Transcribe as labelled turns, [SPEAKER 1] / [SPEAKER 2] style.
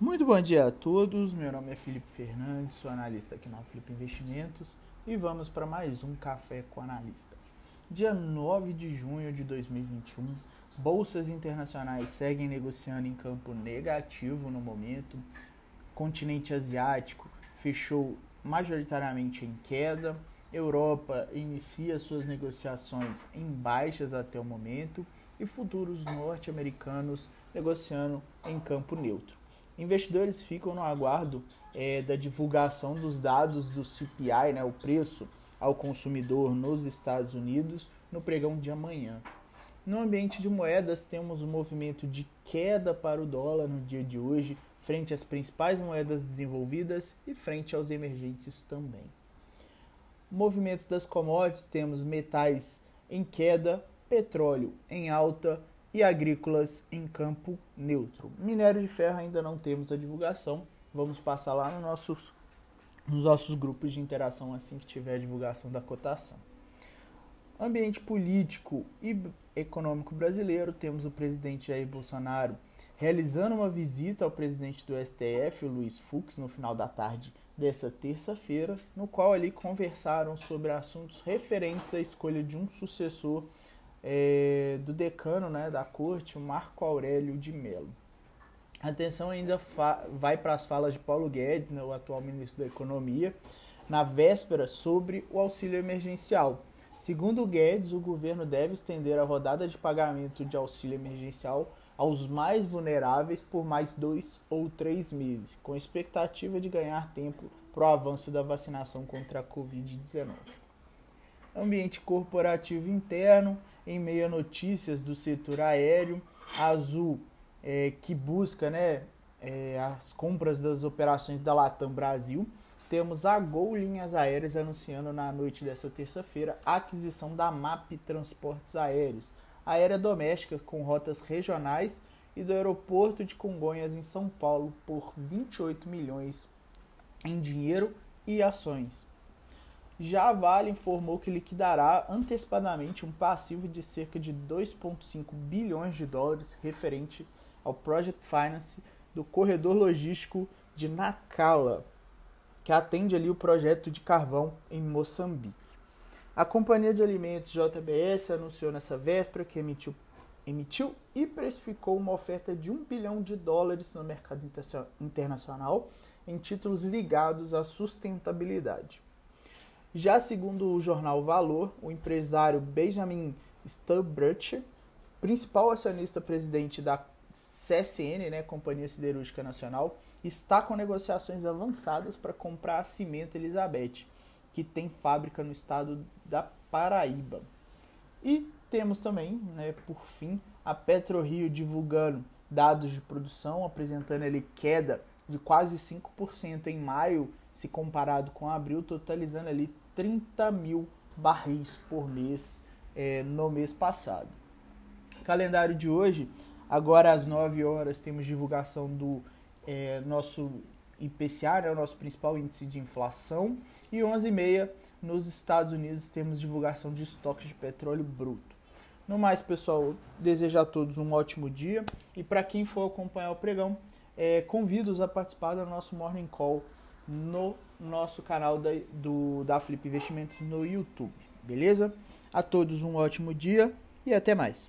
[SPEAKER 1] Muito bom dia a todos. Meu nome é Felipe Fernandes, sou analista aqui na Flip Investimentos e vamos para mais um Café com Analista. Dia 9 de junho de 2021, bolsas internacionais seguem negociando em campo negativo no momento. Continente asiático fechou majoritariamente em queda. Europa inicia suas negociações em baixas até o momento e futuros norte-americanos negociando em campo neutro. Investidores ficam no aguardo é, da divulgação dos dados do CPI, né, o preço ao consumidor nos Estados Unidos, no pregão de amanhã. No ambiente de moedas, temos um movimento de queda para o dólar no dia de hoje, frente às principais moedas desenvolvidas e frente aos emergentes também. Movimento das commodities, temos metais em queda, petróleo em alta e agrícolas em campo neutro. Minério de ferro ainda não temos a divulgação, vamos passar lá no nossos, nos nossos grupos de interação assim que tiver a divulgação da cotação. Ambiente político e econômico brasileiro, temos o presidente Jair Bolsonaro realizando uma visita ao presidente do STF, Luiz Fux, no final da tarde dessa terça-feira, no qual ali conversaram sobre assuntos referentes à escolha de um sucessor é, do decano né, da corte, o Marco Aurélio de Mello. A atenção ainda vai para as falas de Paulo Guedes, né, o atual ministro da Economia, na véspera sobre o auxílio emergencial. Segundo Guedes, o governo deve estender a rodada de pagamento de auxílio emergencial aos mais vulneráveis por mais dois ou três meses, com expectativa de ganhar tempo para o avanço da vacinação contra a Covid-19. Ambiente corporativo interno, em meio a notícias do setor aéreo, Azul, é, que busca né, é, as compras das operações da Latam Brasil, temos a Gol Linhas Aéreas anunciando na noite dessa terça-feira a aquisição da MAP Transportes Aéreos, aérea doméstica com rotas regionais e do aeroporto de Congonhas em São Paulo por 28 milhões em dinheiro e ações. Já a Vale informou que liquidará antecipadamente um passivo de cerca de 2,5 bilhões de dólares referente ao Project Finance do corredor logístico de Nacala, que atende ali o projeto de carvão em Moçambique. A companhia de alimentos JBS anunciou nessa véspera que emitiu, emitiu e precificou uma oferta de 1 bilhão de dólares no mercado internacional em títulos ligados à sustentabilidade. Já segundo o jornal Valor, o empresário Benjamin Stubbert, principal acionista presidente da CSN, né, Companhia Siderúrgica Nacional, está com negociações avançadas para comprar a Cimento Elizabeth, que tem fábrica no estado da Paraíba. E temos também, né, por fim, a PetroRio divulgando dados de produção, apresentando ali queda de quase 5% em maio, se comparado com abril, totalizando ali 30 mil barris por mês é, no mês passado. Calendário de hoje, agora às 9 horas temos divulgação do é, nosso IPCA, né, o nosso principal índice de inflação, e 11h30 nos Estados Unidos temos divulgação de estoques de petróleo bruto. No mais, pessoal, desejo a todos um ótimo dia e para quem for acompanhar o pregão, é, convido-os a participar do nosso Morning Call no nosso canal da, do, da Flip Investimentos no YouTube, beleza? A todos um ótimo dia e até mais.